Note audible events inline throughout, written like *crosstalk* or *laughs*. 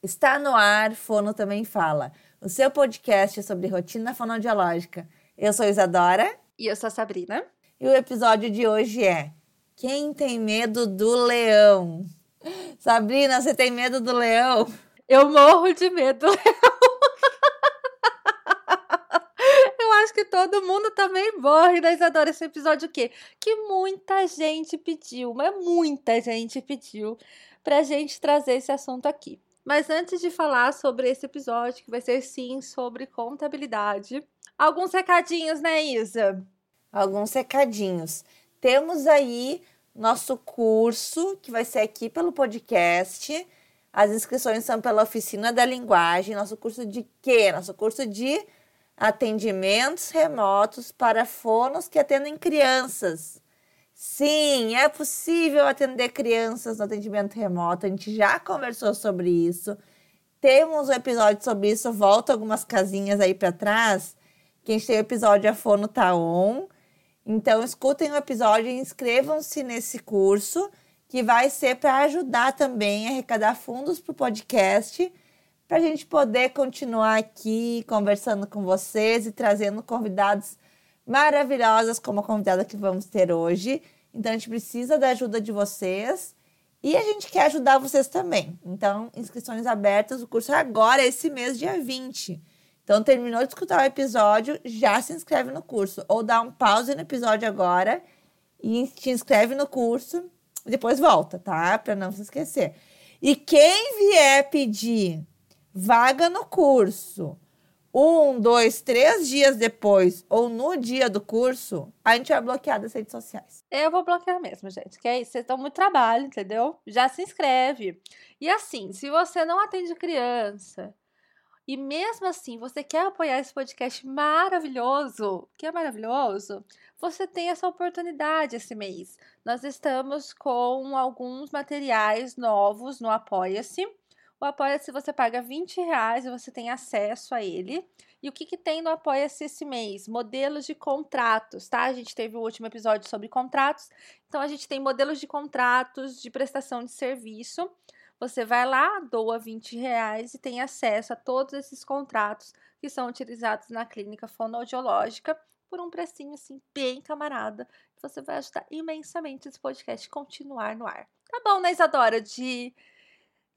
Está no ar, Fono Também Fala, o seu podcast sobre rotina fonoaudiológica. Eu sou Isadora. E eu sou a Sabrina. E o episódio de hoje é Quem tem medo do leão? Sabrina, você tem medo do leão? Eu morro de medo do leão. *laughs* Eu acho que todo mundo também morre, né, Isadora? Esse episódio o quê? Que muita gente pediu, mas muita gente pediu pra gente trazer esse assunto aqui. Mas antes de falar sobre esse episódio, que vai ser sim sobre contabilidade, alguns recadinhos, né, Isa? Alguns recadinhos. Temos aí nosso curso, que vai ser aqui pelo podcast. As inscrições são pela oficina da linguagem. Nosso curso de quê? Nosso curso de atendimentos remotos para fonos que atendem crianças. Sim, é possível atender crianças no atendimento remoto. A gente já conversou sobre isso. Temos um episódio sobre isso. Volta algumas casinhas aí para trás. Que a gente tem o episódio A Fono Tá On. Então, escutem o episódio e inscrevam-se nesse curso, que vai ser para ajudar também a arrecadar fundos para o podcast, para a gente poder continuar aqui conversando com vocês e trazendo convidados maravilhosas como a convidada que vamos ter hoje. Então a gente precisa da ajuda de vocês e a gente quer ajudar vocês também. Então, inscrições abertas, o curso é agora, esse mês, dia 20. Então, terminou de escutar o episódio, já se inscreve no curso. Ou dá um pause no episódio agora e te inscreve no curso. Depois volta, tá? Para não se esquecer. E quem vier pedir vaga no curso um, dois, três dias depois ou no dia do curso, a gente vai bloquear das redes sociais. Eu vou bloquear mesmo, gente. Que é isso, vocês estão muito trabalho, entendeu? Já se inscreve. E assim, se você não atende criança e mesmo assim você quer apoiar esse podcast maravilhoso, que é maravilhoso, você tem essa oportunidade esse mês. Nós estamos com alguns materiais novos no Apoia-se o Apoia-se você paga 20 reais e você tem acesso a ele. E o que, que tem no Apoia-se esse mês? Modelos de contratos, tá? A gente teve o último episódio sobre contratos. Então, a gente tem modelos de contratos de prestação de serviço. Você vai lá, doa 20 reais e tem acesso a todos esses contratos que são utilizados na clínica fonoaudiológica por um precinho assim bem camarada. Você vai ajudar imensamente esse podcast continuar no ar. Tá bom, né, Isadora? De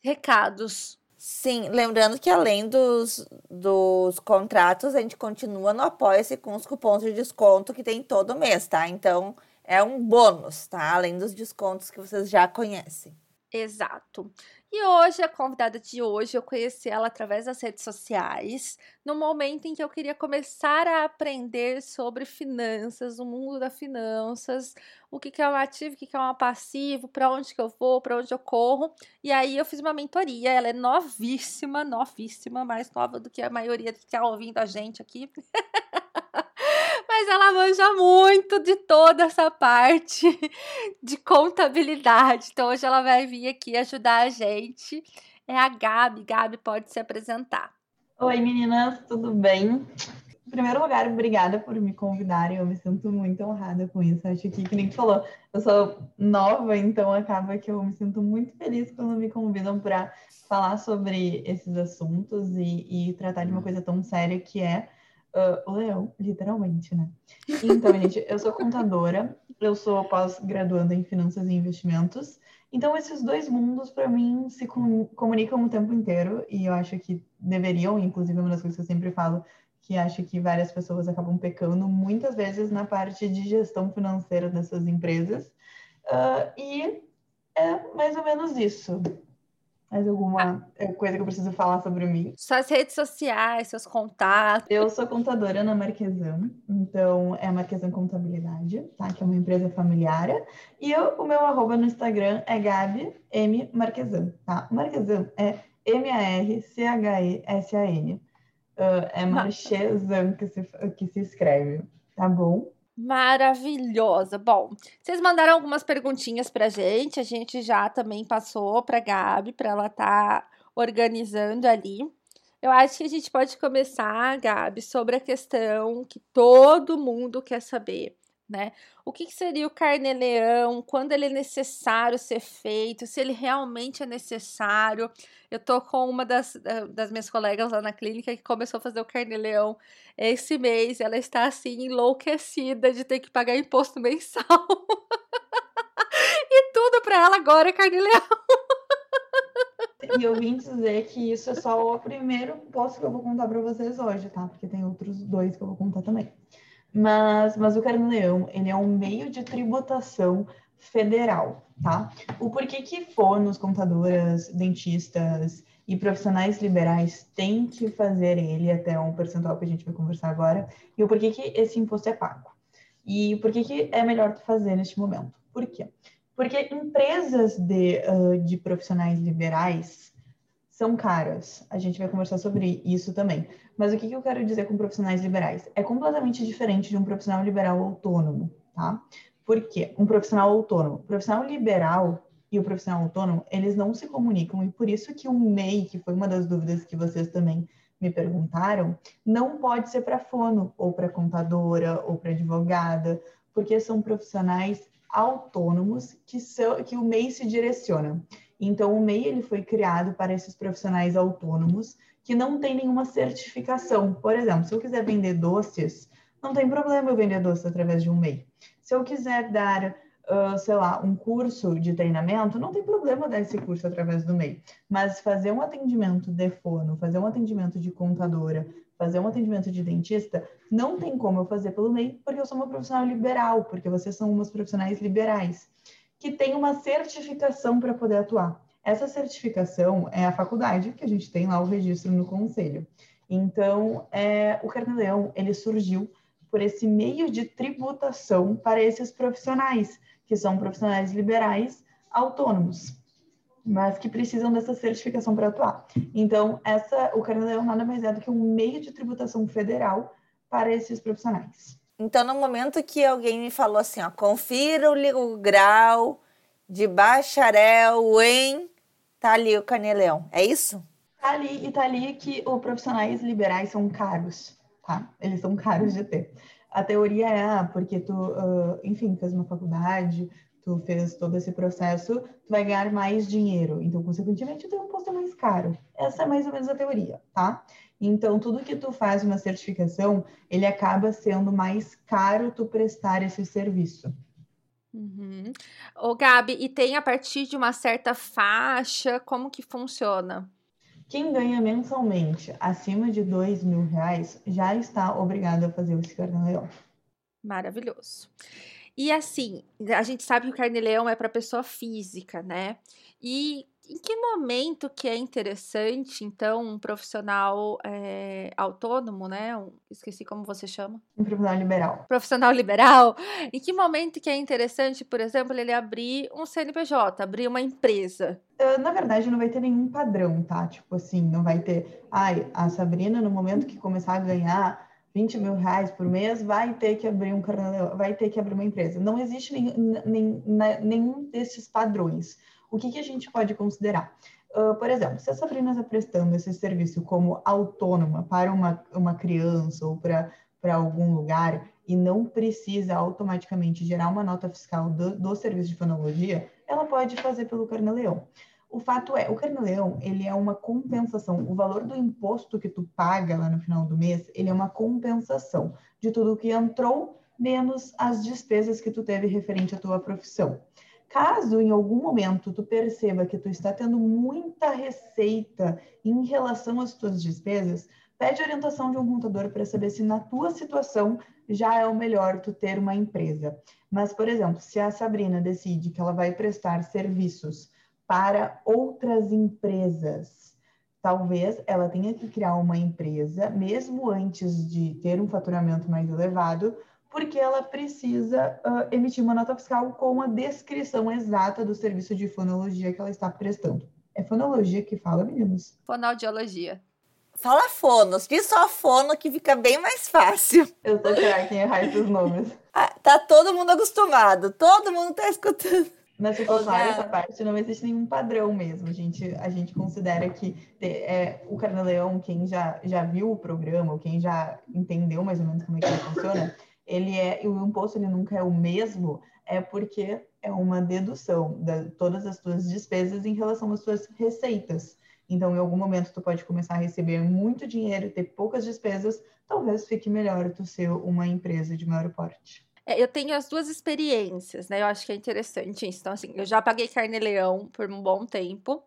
recados. Sim, lembrando que além dos, dos contratos, a gente continua no Apoia-se com os cupons de desconto que tem todo mês, tá? Então, é um bônus, tá? Além dos descontos que vocês já conhecem. Exato. E hoje, a convidada de hoje, eu conheci ela através das redes sociais, no momento em que eu queria começar a aprender sobre finanças, o mundo das finanças, o que, que é um ativo, o que, que é um passivo, para onde que eu vou, para onde eu corro. E aí eu fiz uma mentoria, ela é novíssima, novíssima, mais nova do que a maioria que está ouvindo a gente aqui. *laughs* mas ela manja muito de toda essa parte *laughs* de contabilidade. Então hoje ela vai vir aqui ajudar a gente. É a Gabi. Gabi pode se apresentar. Oi meninas, tudo bem? Em primeiro lugar, obrigada por me convidarem. Eu me sinto muito honrada com isso. Acho que, que nem tu falou, eu sou nova, então acaba que eu me sinto muito feliz quando me convidam para falar sobre esses assuntos e, e tratar de uma coisa tão séria que é uh, o leão, literalmente, né? Então, gente, eu sou contadora, eu sou pós-graduanda em finanças e investimentos. Então, esses dois mundos, para mim, se comunicam o tempo inteiro e eu acho que deveriam, inclusive, uma das coisas que eu sempre falo, que acho que várias pessoas acabam pecando muitas vezes na parte de gestão financeira dessas empresas. Uh, e é mais ou menos isso. Mais alguma ah. coisa que eu preciso falar sobre mim? Suas redes sociais, seus contatos. Eu sou contadora na Marquesan, então é a Marquesan Contabilidade, tá? Que é uma empresa familiar. E eu, o meu arroba no Instagram é Gabi M Marquesan, tá? Marquesan é M-A-R-C-H-E-S-A-N. Uh, é Marchezan que se, que se escreve, tá bom? Maravilhosa. Bom, vocês mandaram algumas perguntinhas pra gente, a gente já também passou pra Gabi, para ela tá organizando ali. Eu acho que a gente pode começar, Gabi, sobre a questão que todo mundo quer saber. Né? O que, que seria o carnê-leão, quando ele é necessário ser feito, se ele realmente é necessário. Eu tô com uma das, das minhas colegas lá na clínica que começou a fazer o carnê-leão esse mês, ela está assim enlouquecida de ter que pagar imposto *laughs* mensal. e tudo para ela agora é carnê-leão. E eu vim dizer que isso é só o primeiro posto que eu vou contar para vocês hoje, tá? Porque tem outros dois que eu vou contar também. Mas, mas o Carnê-Leão, ele é um meio de tributação federal, tá? O porquê que fonos, contadoras, dentistas e profissionais liberais têm que fazer ele até um percentual que a gente vai conversar agora, e o porquê que esse imposto é pago. E por que, que é melhor tu fazer neste momento? Por quê? Porque empresas de, uh, de profissionais liberais são caras. A gente vai conversar sobre isso também. Mas o que, eu quero dizer com profissionais liberais? É completamente diferente de um profissional liberal autônomo, tá? Por quê? Um profissional autônomo. O profissional liberal e o profissional autônomo, eles não se comunicam. E por isso que o MEI, que foi uma das dúvidas que vocês também me perguntaram, não pode ser para fono, ou para contadora, ou para advogada, porque são profissionais autônomos que, são, que o MEI se direciona. Então, o MEI ele foi criado para esses profissionais autônomos que não têm nenhuma certificação. Por exemplo, se eu quiser vender doces, não tem problema eu vender doces através de um MEI. Se eu quiser dar, uh, sei lá, um curso de treinamento, não tem problema dar esse curso através do MEI. Mas fazer um atendimento de fono, fazer um atendimento de contadora, fazer um atendimento de dentista, não tem como eu fazer pelo MEI, porque eu sou uma profissional liberal, porque vocês são umas profissionais liberais, que tem uma certificação para poder atuar. Essa certificação é a faculdade, que a gente tem lá o registro no conselho. Então, é, o Carnê-Leão, ele surgiu por esse meio de tributação para esses profissionais, que são profissionais liberais autônomos mas que precisam dessa certificação para atuar. Então, essa, o Carnê-Leão nada mais é do que um meio de tributação federal para esses profissionais. Então, no momento que alguém me falou assim, ó, confira o, grau de bacharel em, tá ali o Carnê-Leão, é isso? Tá ali, e tá ali que os profissionais liberais são caros, tá? Eles são caros de ter. A teoria é, ah, porque tu, uh, enfim, fez uma faculdade, tu fez todo esse processo, tu vai ganhar mais dinheiro. Então, consequentemente, o teu imposto é mais caro. Essa é mais ou menos a teoria, tá? Então, tudo que tu faz uma certificação, ele acaba sendo mais caro tu prestar esse serviço. Uhum. Ô, Gabi, e tem a partir de uma certa faixa, como que funciona? Quem ganha mensalmente acima de dois mil reais já está obrigado a fazer o carnê-leão. Maravilhoso. E assim, a gente sabe que o carnê-leão é para pessoa física, né? E em que momento que é interessante, então, um profissional é, autônomo, né? Um, esqueci como você chama. Um profissional liberal. Profissional *laughs* liberal. Em que momento que é interessante, por exemplo, ele abrir um CNPJ, abrir uma empresa? Na verdade, não vai ter nenhum padrão, tá? Tipo assim, não vai ter. Ai, a Sabrina, no momento que começar a ganhar 20 mil reais por mês, vai ter que abrir um vai ter que abrir uma empresa. Não existe nem, nem, nenhum desses padrões. O que, que a gente pode considerar? Uh, por exemplo, se a Sabrina está prestando esse serviço como autônoma para uma, uma criança ou para, algum lugar e não precisa automaticamente gerar uma nota fiscal do, do serviço de fonologia, ela pode fazer pelo Carnê-Leão. O fato é, o carnê-leão, ele é uma compensação. O valor do imposto que tu paga lá no final do mês, ele é uma compensação de tudo que entrou menos as despesas que tu teve referente à tua profissão. Caso em algum momento tu perceba que tu está tendo muita receita em relação às tuas despesas, pede orientação de um contador para saber se na tua situação já é o melhor tu ter uma empresa. Mas, por exemplo, se a Sabrina decide que ela vai prestar serviços para outras empresas. Talvez ela tenha que criar uma empresa, mesmo antes de ter um faturamento mais elevado, porque ela precisa uh, emitir uma nota fiscal com a descrição exata do serviço de fonologia que ela está prestando. É fonologia que fala, meninos? Fonoaudiologia. Fala fonos, diz só fono que fica bem mais fácil. *laughs* Eu tô craque em errar esses nomes. Ah, tá todo mundo acostumado, todo mundo tá escutando. Mas ficou claro essa parte, não existe nenhum padrão mesmo. A gente, a gente considera que é, o Carnaleão, quem já, já viu o programa, quem já entendeu mais ou menos como é que ele funciona, ele é, o imposto ele nunca é o mesmo, é porque é uma dedução de todas as tuas despesas em relação às tuas receitas. Então, em algum momento, tu pode começar a receber muito dinheiro, ter poucas despesas, talvez fique melhor tu ser uma empresa de maior porte. É, eu tenho as duas experiências, né? Eu acho que é interessante isso. Então, assim, eu já paguei carne-leão por um bom tempo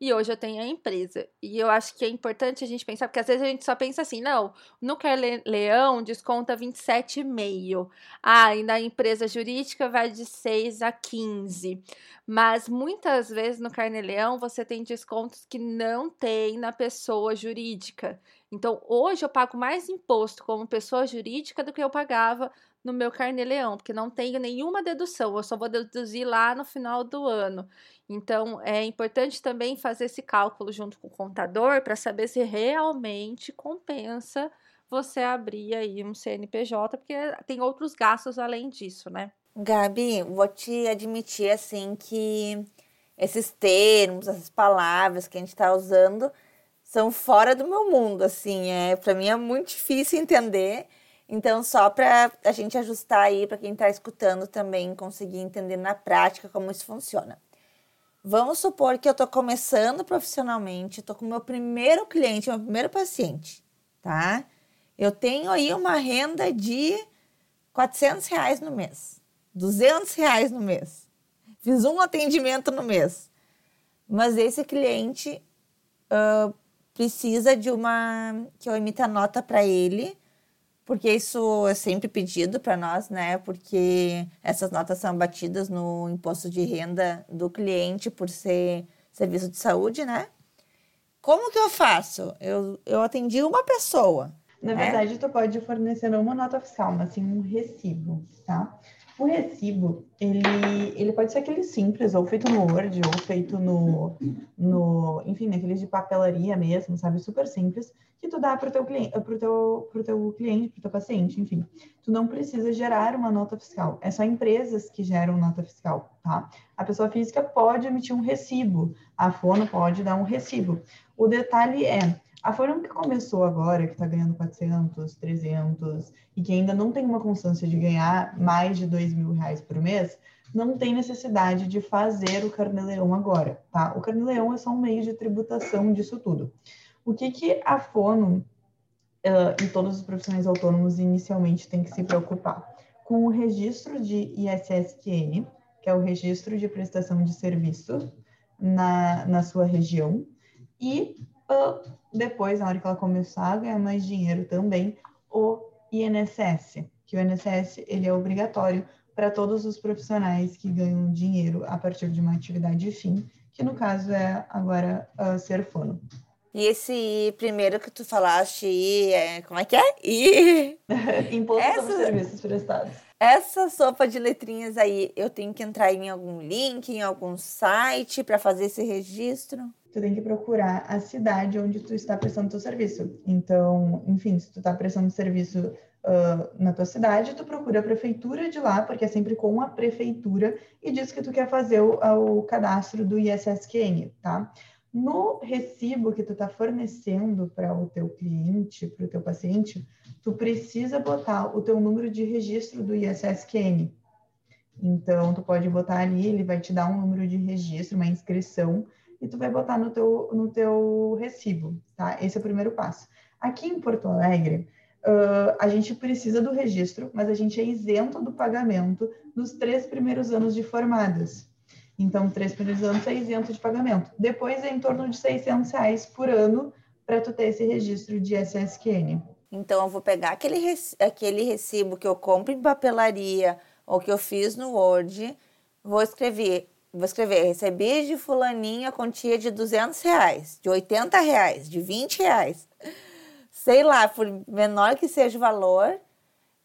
e hoje eu tenho a empresa. E eu acho que é importante a gente pensar, porque às vezes a gente só pensa assim, não, no Leão desconta 27,5. Ah, e na empresa jurídica vai de 6 a 15. Mas muitas vezes no Carnê-Leão você tem descontos que não tem na pessoa jurídica. Então, hoje eu pago mais imposto como pessoa jurídica do que eu pagava no meu carnê-leão, porque não tenho nenhuma dedução, eu só vou deduzir lá no final do ano. Então, é importante também fazer esse cálculo junto com o contador para saber se realmente compensa você abrir aí um CNPJ, porque tem outros gastos além disso, né? Gabi, vou te admitir assim que esses termos, essas palavras que a gente está usando são fora do meu mundo, assim, é para mim é muito difícil entender. Então, só para a gente ajustar aí para quem está escutando também conseguir entender na prática como isso funciona. Vamos supor que eu estou começando profissionalmente, estou com o meu primeiro cliente, meu primeiro paciente, tá? Eu tenho aí uma renda de 400 reais no mês, 200 reais no mês. Fiz um atendimento no mês. Mas esse cliente uh, precisa de uma que eu emita nota para ele porque isso é sempre pedido para nós, né? Porque essas notas são batidas no imposto de renda do cliente por ser serviço de saúde, né? Como que eu faço? Eu, eu atendi uma pessoa. Na né? verdade, tu pode fornecer não uma nota fiscal, mas sim um recibo, tá? O recibo, ele, ele pode ser aquele simples, ou feito no Word, ou feito no, no enfim, naqueles de papelaria mesmo, sabe? Super simples, que tu dá para o teu cliente, para teu, pro teu cliente, para o teu paciente, enfim. Tu não precisa gerar uma nota fiscal. É só empresas que geram nota fiscal, tá? A pessoa física pode emitir um recibo, a Fono pode dar um recibo. O detalhe é, a Forum que começou agora, que está ganhando 400, 300 e que ainda não tem uma constância de ganhar mais de 2 mil reais por mês, não tem necessidade de fazer o carnê-leão agora, tá? O carnê-leão é só um meio de tributação disso tudo. O que, que a Fono uh, e todos os profissionais autônomos inicialmente têm que se preocupar? Com o registro de ISSQN, que é o registro de prestação de serviço na, na sua região, e depois, na hora que ela começar a ganhar mais dinheiro também, o INSS, que o INSS ele é obrigatório para todos os profissionais que ganham dinheiro a partir de uma atividade fim, que no caso é agora uh, ser fono. E esse primeiro que tu falaste, é, como é que é? I... *laughs* Imposto Essa... sobre serviços prestados. Essa sopa de letrinhas aí, eu tenho que entrar em algum link, em algum site para fazer esse registro? Tu tem que procurar a cidade onde tu está prestando teu serviço. Então, enfim, se tu está prestando serviço uh, na tua cidade, tu procura a prefeitura de lá, porque é sempre com a prefeitura, e diz que tu quer fazer o, o cadastro do ISSQN, tá? No recibo que tu está fornecendo para o teu cliente, para o teu paciente, tu precisa botar o teu número de registro do ISSQN. Então, tu pode botar ali, ele vai te dar um número de registro, uma inscrição, e tu vai botar no teu, no teu recibo, tá? Esse é o primeiro passo. Aqui em Porto Alegre, uh, a gente precisa do registro, mas a gente é isento do pagamento nos três primeiros anos de formadas. Então, três primeiros anos é isento de pagamento. Depois é em torno de 600 reais por ano para tu ter esse registro de SSQN. Então, eu vou pegar aquele, aquele recibo que eu compro em papelaria ou que eu fiz no Word, vou escrever Vou escrever, recebi de fulaninho a quantia de 200 reais, de 80 reais, de 20 reais. Sei lá, por menor que seja o valor,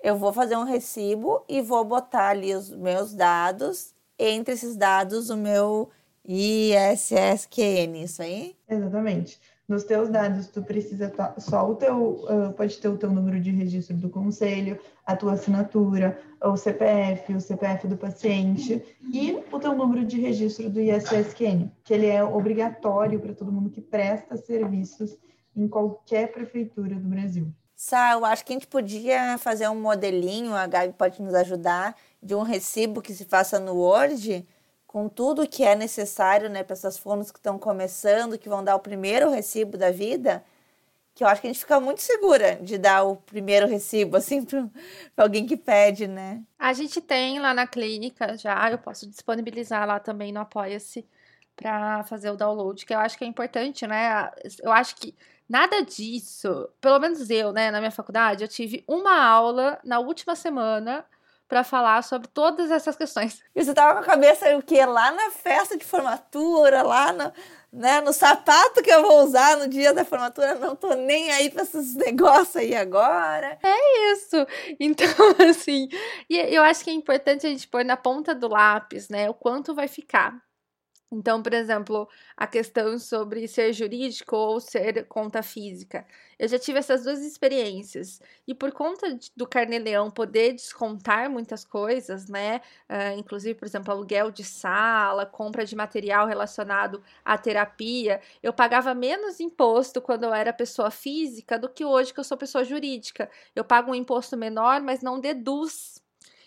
eu vou fazer um recibo e vou botar ali os meus dados, entre esses dados o meu ISSQN, isso aí? Exatamente. Nos teus dados, tu precisa só o teu, uh, pode ter o teu número de registro do conselho, a tua assinatura, o CPF, o CPF do paciente e o teu número de registro do ISSQN, que ele é obrigatório para todo mundo que presta serviços em qualquer prefeitura do Brasil. Sá, eu acho que a gente podia fazer um modelinho, a Gabi pode nos ajudar, de um recibo que se faça no Word, com tudo que é necessário né, para essas fonos que estão começando, que vão dar o primeiro recibo da vida, que eu acho que a gente fica muito segura de dar o primeiro recibo, *laughs* assim, para alguém que pede, né? A gente tem lá na clínica já, eu posso disponibilizar lá também no Apoia-se para fazer o download, que eu acho que é importante, né? Eu acho que nada disso, pelo menos eu, né, na minha faculdade, eu tive uma aula na última semana para falar sobre todas essas questões. E você tava com a cabeça o quê? Lá na festa de formatura, lá no, né, no sapato que eu vou usar no dia da formatura, não tô nem aí para esses negócios aí agora. É isso. Então, *laughs* assim, e eu acho que é importante a gente pôr na ponta do lápis, né, o quanto vai ficar. Então, por exemplo, a questão sobre ser jurídico ou ser conta física. Eu já tive essas duas experiências. E por conta do Carnê-Leão poder descontar muitas coisas, né? Uh, inclusive, por exemplo, aluguel de sala, compra de material relacionado à terapia, eu pagava menos imposto quando eu era pessoa física do que hoje que eu sou pessoa jurídica. Eu pago um imposto menor, mas não deduz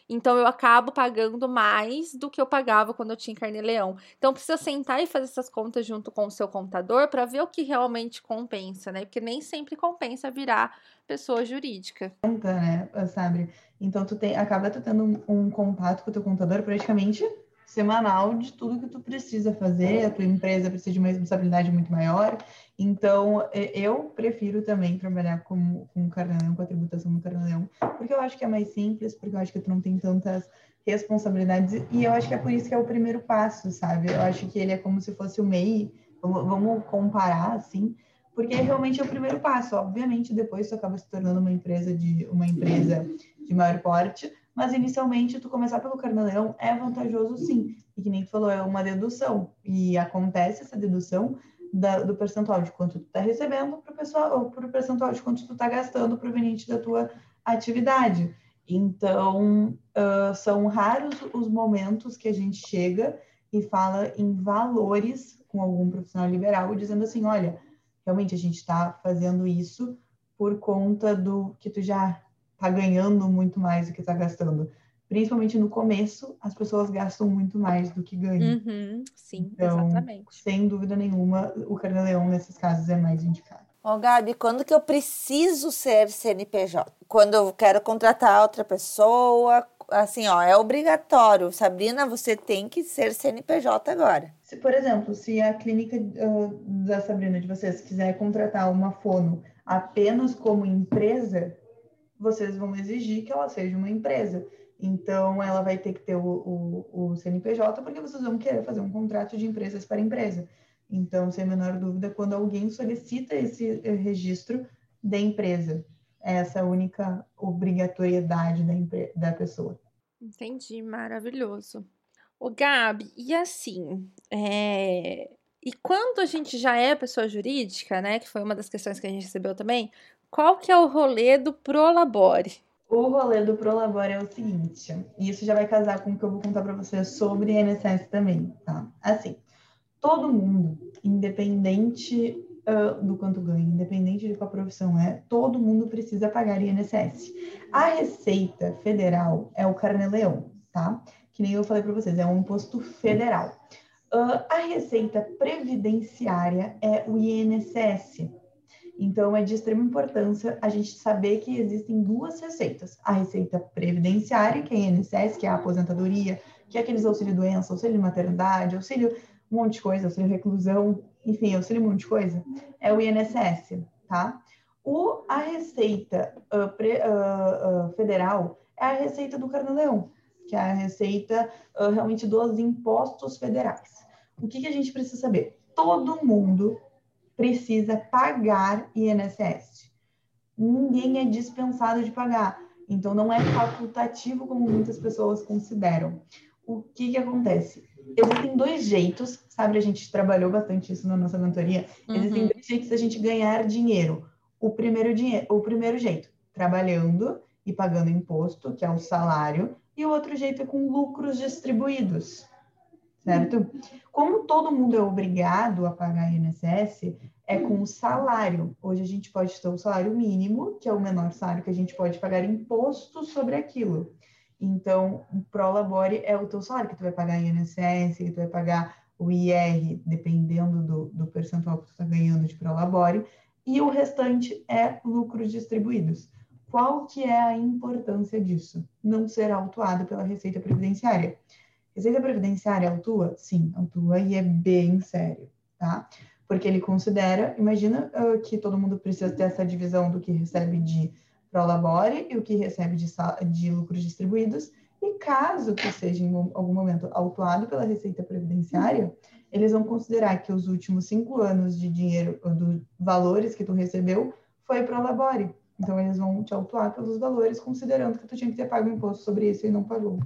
então eu acabo pagando mais do que eu pagava quando eu tinha carne-leão. Então precisa sentar e fazer essas contas junto com o seu contador para ver o que realmente compensa, né? Porque nem sempre compensa virar pessoa jurídica. Né, sabe? Então tu tem, acaba tu tendo um, um contato com o teu contador praticamente semanal de tudo que tu precisa fazer, a tua empresa precisa de uma responsabilidade muito maior. Então, eu prefiro também trabalhar com, com o carnaleão, com a tributação do carnaleão, porque eu acho que é mais simples, porque eu acho que tu não tem tantas responsabilidades, e eu acho que é por isso que é o primeiro passo, sabe? Eu acho que ele é como se fosse o MEI, vamos, vamos comparar, assim, porque realmente é o primeiro passo. Obviamente, depois tu acaba se tornando uma empresa de uma empresa de maior porte, mas inicialmente tu começar pelo carnaleão é vantajoso sim. E que nem tu falou, é uma dedução. E acontece essa dedução da, do percentual de quanto tu está recebendo para o pessoal, ou para o percentual de quanto tu está gastando proveniente da tua atividade. Então, uh, são raros os momentos que a gente chega e fala em valores com algum profissional liberal, dizendo assim, olha, realmente a gente está fazendo isso por conta do que tu já está ganhando muito mais do que está gastando. Principalmente no começo, as pessoas gastam muito mais do que ganham. Uhum, sim, então, exatamente. Sem dúvida nenhuma, o Carnaleão, nesses casos, é mais indicado. Ô, Gabi, quando que eu preciso ser CNPJ? Quando eu quero contratar outra pessoa, assim, ó, é obrigatório. Sabrina, você tem que ser CNPJ agora. Se, por exemplo, se a clínica uh, da Sabrina de vocês quiser contratar uma fono apenas como empresa, vocês vão exigir que ela seja uma empresa. Então, ela vai ter que ter o, o, o, CNPJ, porque vocês vão querer fazer um contrato de empresas para empresa. Então, sem a menor dúvida, quando alguém solicita esse eh, registro da empresa, é essa única obrigatoriedade da, da pessoa. Entendi, maravilhoso. O Gabi, e assim, é... e quando a gente já é pessoa jurídica, né, que foi uma das questões que a gente recebeu também, qual que é o rolê do Prolabore? O rolê do Prolabore é o seguinte, e isso já vai casar com o que eu vou contar para vocês sobre INSS também, tá? Assim, todo mundo, independente uh, do quanto ganha, independente de qual profissão é, todo mundo precisa pagar INSS. A Receita Federal é o carnê-leão, tá? Que nem eu falei para vocês, é um imposto federal. Uh, a Receita Previdenciária é o INSS, então, é de extrema importância a gente saber que existem duas receitas: a receita previdenciária, que é a INSS, que é a aposentadoria, que é aqueles auxílio-doença, auxílio maternidade, auxílio um monte de coisa, auxílio reclusão, enfim, auxílio um monte de coisa, é o INSS, tá? O, a receita uh, pre, uh, uh, federal é a receita do Carnaleão, que é a receita realmente dos impostos federais. O que, que a gente precisa saber? Todo mundo precisa pagar INSS. Ninguém é dispensado de pagar. Então, não é facultativo como muitas pessoas consideram. O que, que acontece? Existem dois jeitos, sabe? A gente trabalhou bastante isso na nossa mentoria. Uhum. Existem dois jeitos da gente ganhar dinheiro. O primeiro, dinheiro, o primeiro jeito, trabalhando e pagando imposto, que é o salário, e o outro jeito é com lucros distribuídos certo? Como todo mundo é obrigado a pagar INSS, é com o salário. Hoje a gente pode ter o salário mínimo, que é o menor salário que a gente pode pagar imposto sobre aquilo. Então, o Prolabore é o teu salário que tu vai pagar INSS, que tu vai pagar o IR, dependendo do, do percentual que tu está ganhando de Prolabore, e o restante é lucros distribuídos. Qual que é a importância disso? Não ser autuado pela Receita Previdenciária. Receita Previdenciária autua? Sim, autua e é bem sério, tá? porque ele considera, imagina uh, que todo mundo precisa ter essa divisão do que recebe de prolabore e o que recebe de, de lucros distribuídos, e caso que seja em algum momento autuado pela Receita Previdenciária, eles vão considerar que os últimos cinco anos de dinheiro, dos valores que tu recebeu, foi prolabore. Então, eles vão te autuar pelos valores, considerando que tu tinha que ter pago imposto sobre isso e não pagou.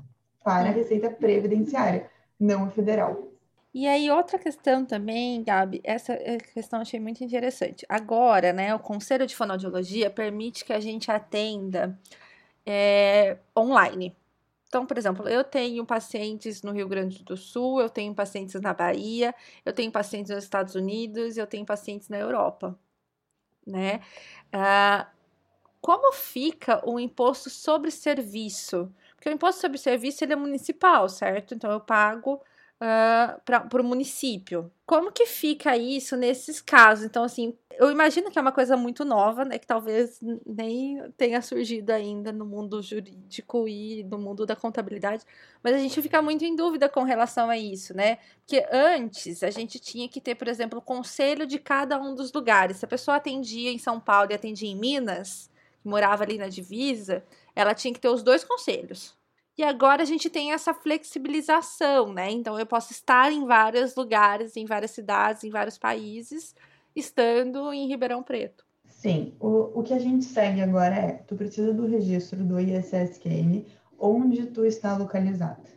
Para a Receita Previdenciária, não a federal. E aí, outra questão também, Gabi, essa questão eu achei muito interessante. Agora, né, o Conselho de Fonoaudiologia permite que a gente atenda é, online. Então, por exemplo, eu tenho pacientes no Rio Grande do Sul, eu tenho pacientes na Bahia, eu tenho pacientes nos Estados Unidos, eu tenho pacientes na Europa, né? Ah, como fica o imposto sobre serviço? Porque o imposto sobre serviço ele é municipal, certo? Então, eu pago uh, para o município. Como que fica isso nesses casos? Então, assim, eu imagino que é uma coisa muito nova, né? Que talvez nem tenha surgido ainda no mundo jurídico e no mundo da contabilidade, mas a gente fica muito em dúvida com relação a isso, né? Porque antes a gente tinha que ter, por exemplo, o conselho de cada um dos lugares. Se a pessoa atendia em São Paulo e atendia em Minas, morava ali na divisa, ela tinha que ter os dois conselhos. E agora a gente tem essa flexibilização, né? Então eu posso estar em vários lugares, em várias cidades, em vários países, estando em Ribeirão Preto. Sim, o, o que a gente segue agora é, tu precisa do registro do ISSQN onde tu está localizado,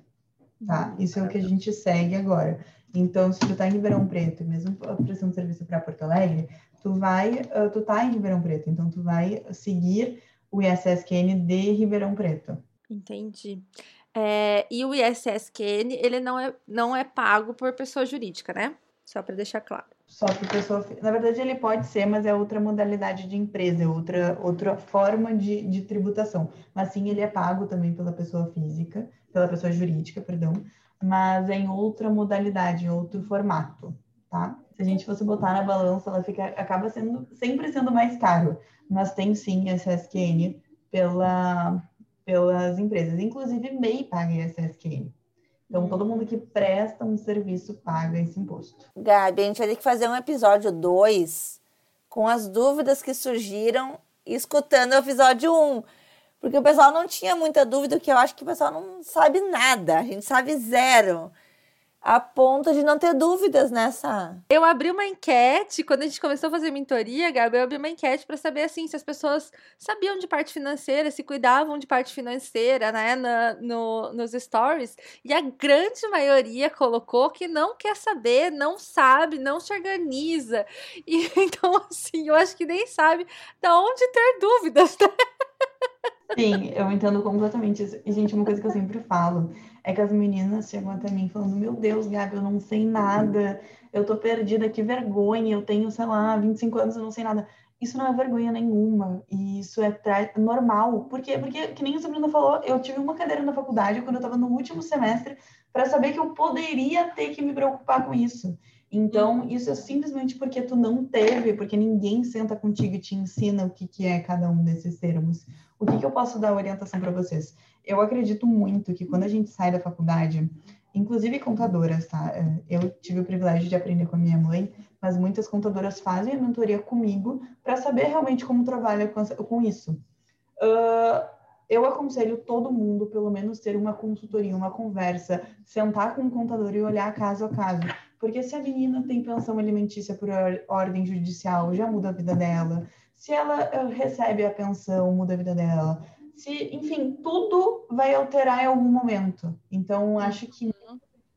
tá? Uhum. Isso é o que a gente segue agora. Então, se tu está em Ribeirão Preto, mesmo prestando serviço para Porto Alegre, tu vai, tu tá em Ribeirão Preto, então tu vai seguir o ISSQN de Ribeirão Preto. Entendi. É, e o ISSQN, ele não é, não é pago por pessoa jurídica, né? Só para deixar claro. Só por pessoa. Na verdade, ele pode ser, mas é outra modalidade de empresa, é outra, outra forma de, de tributação. Mas sim, ele é pago também pela pessoa física, pela pessoa jurídica, perdão, mas é em outra modalidade, em outro formato, tá? Se a gente fosse botar na balança, ela fica, acaba sendo sempre sendo mais caro, mas tem sim esse SQN pela pelas empresas. Inclusive, MEI paga ISSQN. Então, hum. todo mundo que presta um serviço paga esse imposto. Gabi, a gente vai ter que fazer um episódio 2 com as dúvidas que surgiram escutando o episódio 1. Um, porque o pessoal não tinha muita dúvida, que eu acho que o pessoal não sabe nada. A gente sabe zero a ponto de não ter dúvidas nessa. Eu abri uma enquete, quando a gente começou a fazer mentoria, Gabi, eu abri uma enquete para saber assim se as pessoas sabiam de parte financeira, se cuidavam de parte financeira, né, na, no, nos stories. E a grande maioria colocou que não quer saber, não sabe, não se organiza. E *laughs* então, assim, eu acho que nem sabe da onde ter dúvidas. Né? Sim, eu entendo completamente isso. E, gente, uma coisa que eu sempre falo é que as meninas chegam até mim falando: Meu Deus, Gabi, eu não sei nada, eu tô perdida, que vergonha, eu tenho, sei lá, 25 anos, eu não sei nada. Isso não é vergonha nenhuma, e isso é normal. Por quê? Porque, que nem a Sabrina falou, eu tive uma cadeira na faculdade quando eu estava no último semestre para saber que eu poderia ter que me preocupar com isso. Então, isso é simplesmente porque tu não teve, porque ninguém senta contigo e te ensina o que, que é cada um desses termos. O que, que eu posso dar orientação para vocês? Eu acredito muito que quando a gente sai da faculdade, inclusive contadoras, tá? É, eu tive o privilégio de aprender com a minha mãe, mas muitas contadoras fazem a mentoria comigo para saber realmente como trabalha com, isso. Uh, eu aconselho todo mundo, pelo menos, ter uma consultoria, uma conversa, sentar com um contador e olhar caso a caso. Porque se a menina tem pensão alimentícia por ordem judicial, já muda a vida dela. Se ela uh, recebe a pensão, muda a vida dela. Se, enfim, tudo vai alterar em algum momento. Então, acho que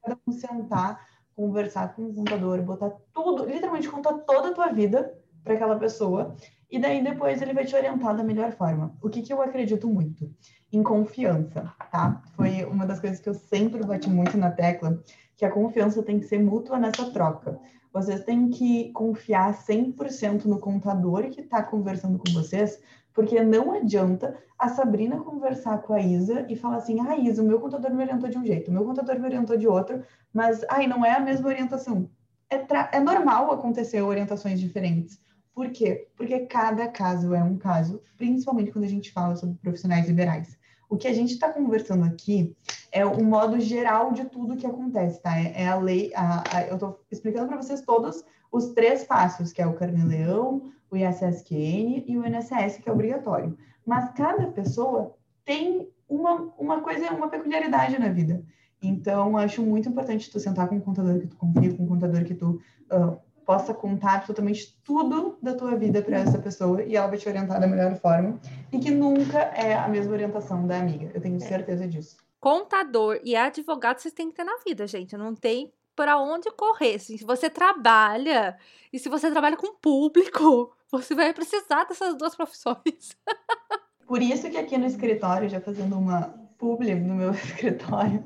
cada um sentar, conversar com o contador, botar tudo, literalmente contar toda a tua vida para aquela pessoa, e daí depois ele vai te orientar da melhor forma. O que, que eu acredito muito? Em confiança, tá? Foi uma das coisas que eu sempre bati muito na tecla, que a confiança tem que ser mútua nessa troca. Vocês têm que confiar 100% no contador que está conversando com vocês, porque não adianta a Sabrina conversar com a Isa e falar assim: ah, Isa, o meu contador me orientou de um jeito, o meu contador me orientou de outro, mas ai, não é a mesma orientação. É, é normal acontecer orientações diferentes. Por quê? Porque cada caso é um caso, principalmente quando a gente fala sobre profissionais liberais. O que a gente está conversando aqui é o modo geral de tudo que acontece, tá? É, é a lei, a, a, eu estou explicando para vocês todos os três passos, que é o Carneleão, o ISSQN e o INSS, que é obrigatório. Mas cada pessoa tem uma, uma coisa, uma peculiaridade na vida. Então, acho muito importante tu sentar com um contador que tu confia, com um contador que tu uh, possa contar absolutamente tudo da tua vida para essa pessoa e ela vai te orientar da melhor forma e que nunca é a mesma orientação da amiga. Eu tenho é. certeza disso. Contador e advogado vocês têm que ter na vida, gente. Não tem para onde correr. Se você trabalha e se você trabalha com público, *laughs* você vai precisar dessas duas profissões. *laughs* Por isso que aqui no escritório, já fazendo uma publi no meu *laughs* escritório,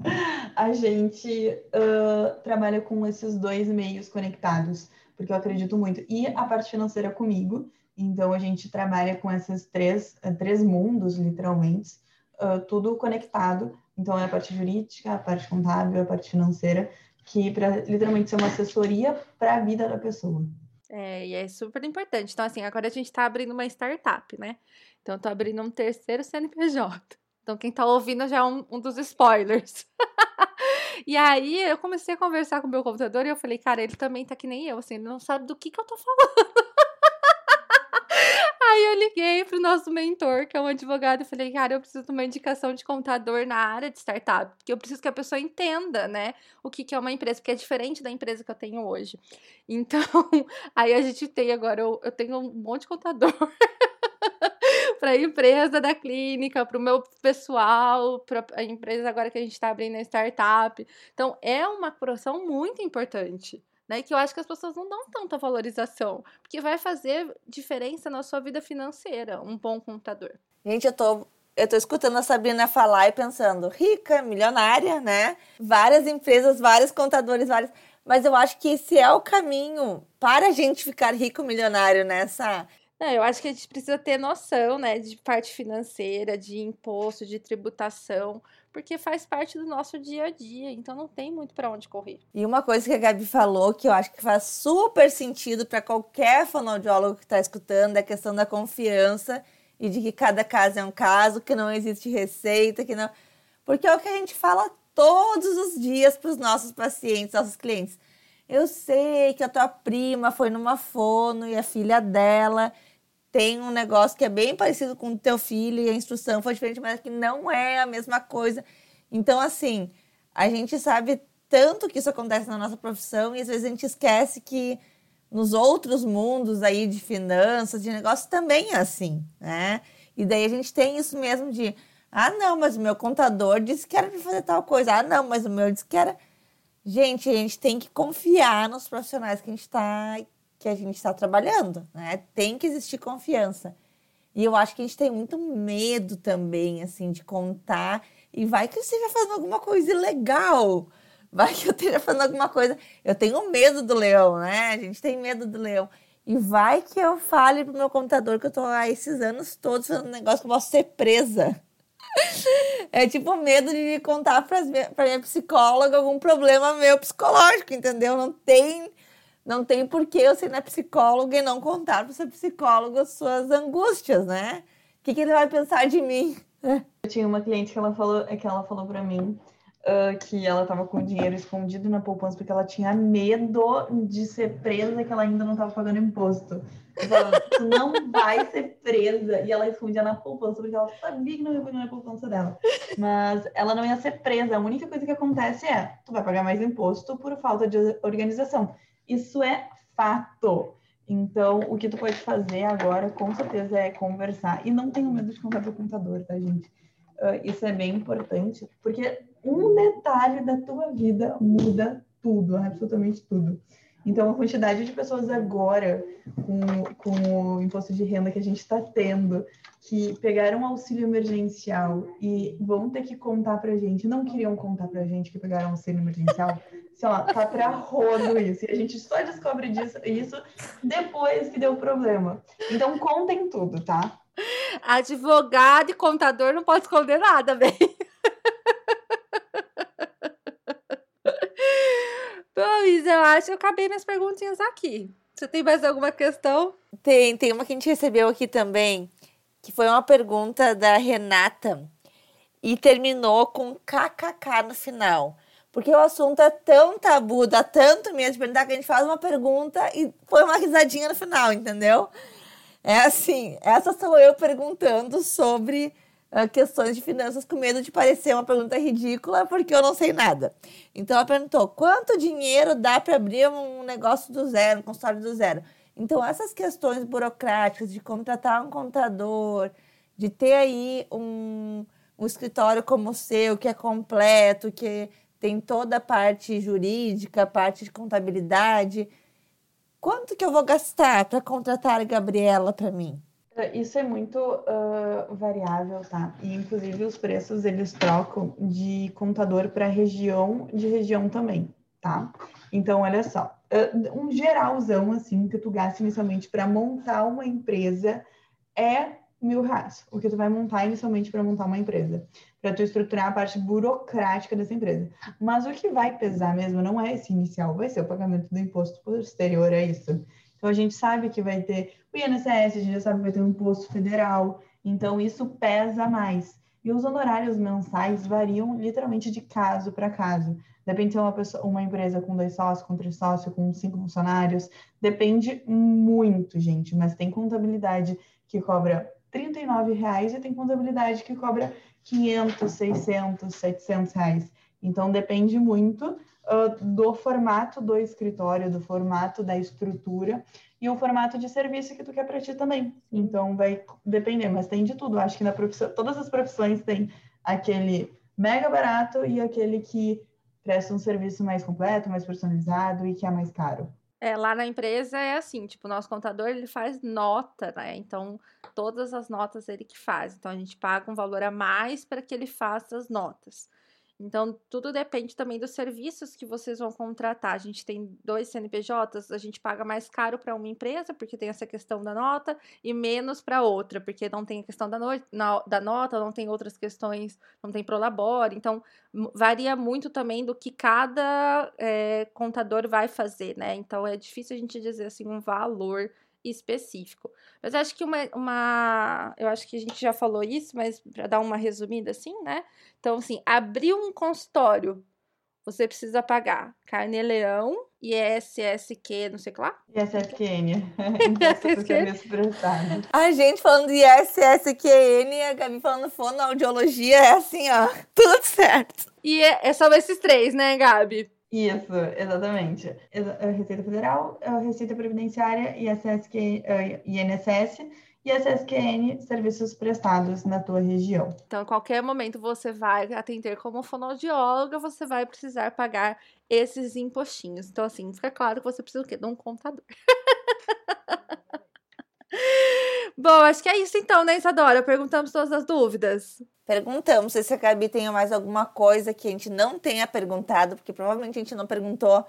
a gente uh, trabalha com esses dois meios conectados, porque eu acredito muito. E a parte financeira comigo, então a gente trabalha com esses três, três mundos, literalmente, uh, tudo conectado. Então é a parte jurídica, a parte contábil, a parte financeira, que para literalmente ser uma assessoria para a vida da pessoa. É, e é super importante. Então, assim, agora a gente está abrindo uma startup, né? Então, estou abrindo um terceiro CNPJ. Então, quem está ouvindo já é um, um dos spoilers. *laughs* e aí, eu comecei a conversar com o meu computador e eu falei, cara, ele também tá que nem eu, assim, ele não sabe do que, que eu tô falando. *laughs* Aí eu liguei pro nosso mentor, que é um advogado, e falei, cara, eu preciso de uma indicação de contador na área de startup, porque eu preciso que a pessoa entenda, né, o que, que é uma empresa, porque é diferente da empresa que eu tenho hoje. Então, *laughs* aí a gente tem agora, eu, eu tenho um monte de contador. Para a empresa da clínica, para o meu pessoal, para a empresa agora que a gente está abrindo a startup. Então, é uma profissão muito importante né? Que eu acho que as pessoas não dão tanta valorização, porque vai fazer diferença na sua vida financeira, um bom computador. Gente, eu tô eu tô escutando a Sabrina falar e pensando, rica, milionária, né? Várias empresas, vários contadores, vários. Mas eu acho que esse é o caminho para a gente ficar rico, milionário nessa. Eu acho que a gente precisa ter noção, né, de parte financeira, de imposto, de tributação, porque faz parte do nosso dia a dia, então não tem muito para onde correr. E uma coisa que a Gabi falou que eu acho que faz super sentido para qualquer fonoaudiólogo que está escutando é a questão da confiança e de que cada caso é um caso, que não existe receita, que não. Porque é o que a gente fala todos os dias para os nossos pacientes, nossos clientes. Eu sei que a tua prima foi numa fono e a filha dela tem um negócio que é bem parecido com o teu filho e a instrução foi diferente, mas que não é a mesma coisa. Então, assim, a gente sabe tanto que isso acontece na nossa profissão e às vezes a gente esquece que nos outros mundos aí de finanças, de negócio, também é assim, né? E daí a gente tem isso mesmo de, ah, não, mas o meu contador disse que era para fazer tal coisa. Ah, não, mas o meu disse que era. Gente, a gente tem que confiar nos profissionais que a gente está que a gente está trabalhando, né? Tem que existir confiança. E eu acho que a gente tem muito medo também, assim, de contar. E vai que eu esteja fazendo alguma coisa ilegal. Vai que eu esteja fazendo alguma coisa. Eu tenho medo do leão, né? A gente tem medo do leão. E vai que eu fale pro meu computador que eu tô há esses anos todos fazendo um negócio que eu posso ser presa. *laughs* É tipo medo de contar para minha psicóloga algum problema meu psicológico, entendeu? Não tem não tem por que eu ser na psicóloga e não contar para o seu psicólogo as suas angústias, né? O que, que ele vai pensar de mim? Eu tinha uma cliente que ela falou, é que ela falou para mim uh, que ela estava com dinheiro escondido na poupança porque ela tinha medo de ser presa que ela ainda não estava pagando imposto. Falava, tu não vai ser presa. E ela escondia na poupança porque ela sabia que não ia pagar na poupança dela. Mas ela não ia ser presa. A única coisa que acontece é, tu vai pagar mais imposto por falta de organização. Isso é fato. Então, o que tu pode fazer agora, com certeza, é conversar. E não tenha medo de contar para o computador, tá, gente? Uh, isso é bem importante, porque um detalhe da tua vida muda tudo, absolutamente tudo. Então, a quantidade de pessoas agora, com, com o imposto de renda que a gente está tendo, que pegaram auxílio emergencial e vão ter que contar para a gente, não queriam contar para a gente que pegaram auxílio emergencial, assim, ó, tá para rodo isso. E a gente só descobre disso, isso depois que deu problema. Então, contem tudo, tá? Advogado e contador não pode esconder nada, bem. Bom, Isa, eu acho que eu acabei minhas perguntinhas aqui. Você tem mais alguma questão? Tem, tem uma que a gente recebeu aqui também, que foi uma pergunta da Renata e terminou com kkk no final. Porque o assunto é tão tabu, dá tanto medo de perguntar que a gente faz uma pergunta e põe uma risadinha no final, entendeu? É assim, essa sou eu perguntando sobre uh, questões de finanças com medo de parecer uma pergunta ridícula, porque eu não sei nada. Então ela perguntou: quanto dinheiro dá para abrir um negócio do zero, um consultório do zero? Então, essas questões burocráticas de contratar um contador, de ter aí um, um escritório como o seu, que é completo, que tem toda a parte jurídica, parte de contabilidade Quanto que eu vou gastar para contratar a Gabriela para mim? Isso é muito uh, variável, tá? E inclusive os preços eles trocam de contador para região, de região também, tá? Então, olha só, um geralzão assim que tu gasta inicialmente para montar uma empresa é mil reais. O que tu vai montar inicialmente para montar uma empresa para tu estruturar a parte burocrática dessa empresa. Mas o que vai pesar mesmo não é esse inicial, vai ser o pagamento do imposto posterior a isso. Então a gente sabe que vai ter o INSS, a gente já sabe que vai ter um imposto federal, então isso pesa mais. E os honorários mensais variam literalmente de caso para caso. Depende se é uma, pessoa, uma empresa com dois sócios, com três sócios, com cinco funcionários. Depende muito, gente. Mas tem contabilidade que cobra R$ reais e tem contabilidade que cobra 500, 600, 700 reais. Então, depende muito uh, do formato do escritório, do formato da estrutura e o formato de serviço que tu quer para ti também. Então, vai depender, mas tem de tudo. Acho que na profissão, todas as profissões tem aquele mega barato e aquele que presta um serviço mais completo, mais personalizado e que é mais caro. É, lá na empresa é assim, tipo, o nosso contador ele faz nota, né? Então, todas as notas ele que faz. Então, a gente paga um valor a mais para que ele faça as notas. Então, tudo depende também dos serviços que vocês vão contratar. A gente tem dois CNPJs, a gente paga mais caro para uma empresa, porque tem essa questão da nota, e menos para outra, porque não tem a questão da, no, na, da nota, não tem outras questões, não tem prolabore. Então, varia muito também do que cada é, contador vai fazer, né? Então, é difícil a gente dizer assim um valor específico. Mas acho que uma, uma. Eu acho que a gente já falou isso, mas para dar uma resumida assim, né? Então, assim, abrir um consultório, você precisa pagar carne-leão, ISSQ, não sei o que lá. ISSQN. *laughs* *laughs* a gente falando de ISSQN e a Gabi falando fonoaudiologia, é assim, ó, *laughs* tudo certo. E é, é só esses três, né, Gabi? Isso, exatamente. A Receita Federal, a Receita Previdenciária e a CSQ, INSS e a CSQN, serviços prestados na tua região. Então, a qualquer momento você vai atender como fonoaudióloga, você vai precisar pagar esses impostinhos. Então, assim, fica claro que você precisa o quê? De um contador. *laughs* Bom, acho que é isso então, né, Isadora? Perguntamos todas as dúvidas. Perguntamos se a Gabi tem mais alguma coisa que a gente não tenha perguntado, porque provavelmente a gente não perguntou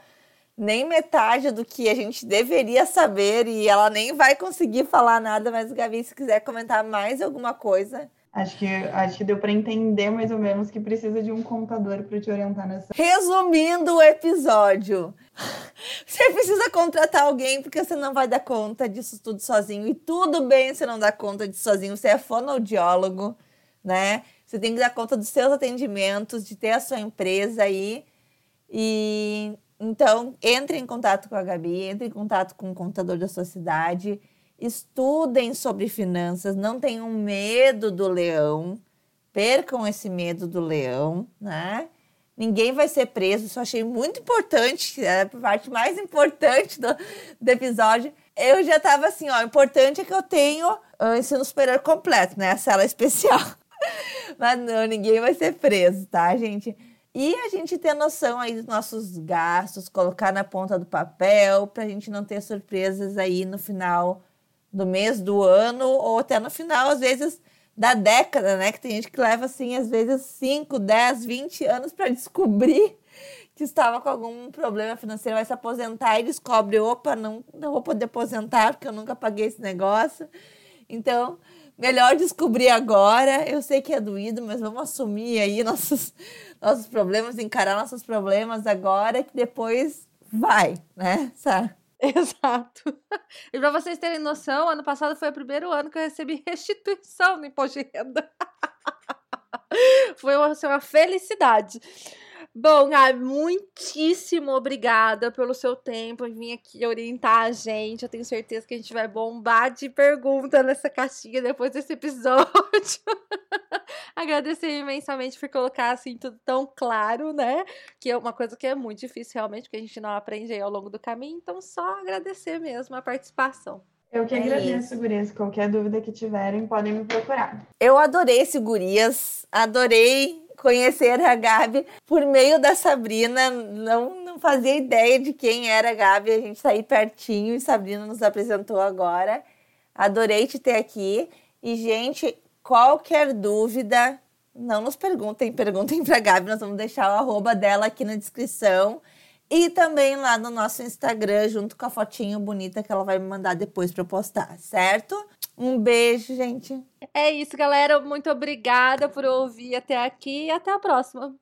nem metade do que a gente deveria saber e ela nem vai conseguir falar nada, mas Gabi, se quiser comentar mais alguma coisa. Acho que, acho que deu para entender mais ou menos que precisa de um contador para te orientar nessa. Resumindo o episódio, *laughs* você precisa contratar alguém porque você não vai dar conta disso tudo sozinho. E tudo bem você não dar conta disso sozinho. Você é fonoaudiólogo, né? Você tem que dar conta dos seus atendimentos, de ter a sua empresa aí. E então, entre em contato com a Gabi, entre em contato com o contador da sua cidade Estudem sobre finanças, não tenham medo do leão, percam esse medo do leão, né? Ninguém vai ser preso, isso eu achei muito importante, é a parte mais importante do, do episódio. Eu já estava assim, ó, o importante é que eu tenho o ensino superior completo, né? A cela *laughs* especial. Mas não, ninguém vai ser preso, tá, gente? E a gente ter noção aí dos nossos gastos, colocar na ponta do papel, para a gente não ter surpresas aí no final do mês, do ano, ou até no final, às vezes, da década, né? Que tem gente que leva, assim, às vezes 5, 10, 20 anos para descobrir que estava com algum problema financeiro, vai se aposentar e descobre, opa, não, não vou poder aposentar porque eu nunca paguei esse negócio. Então, melhor descobrir agora. Eu sei que é doído, mas vamos assumir aí nossos, nossos problemas, encarar nossos problemas agora, que depois vai, né, Sara? *laughs* Exato. E para vocês terem noção, ano passado foi o primeiro ano que eu recebi *laughs* restituição no imposto de renda. *laughs* foi uma, assim, uma felicidade. Bom, Gabi, muitíssimo obrigada pelo seu tempo em vir aqui orientar a gente. Eu tenho certeza que a gente vai bombar de pergunta nessa caixinha depois desse episódio. *laughs* Agradecer imensamente por colocar assim tudo tão claro, né? Que é uma coisa que é muito difícil realmente, porque a gente não aprende aí ao longo do caminho. Então, só agradecer mesmo a participação. Eu que é agradeço, Gurias. Qualquer dúvida que tiverem, podem me procurar. Eu adorei esse Gurias. Adorei conhecer a Gabi por meio da Sabrina. Não, não fazia ideia de quem era a Gabi. A gente aí pertinho e Sabrina nos apresentou agora. Adorei te ter aqui. E, gente, qualquer dúvida, não nos perguntem, perguntem para a Gabi. Nós vamos deixar o arroba dela aqui na descrição. E também lá no nosso Instagram, junto com a fotinho bonita que ela vai me mandar depois para postar, certo? Um beijo, gente. É isso, galera. Muito obrigada por ouvir até aqui e até a próxima.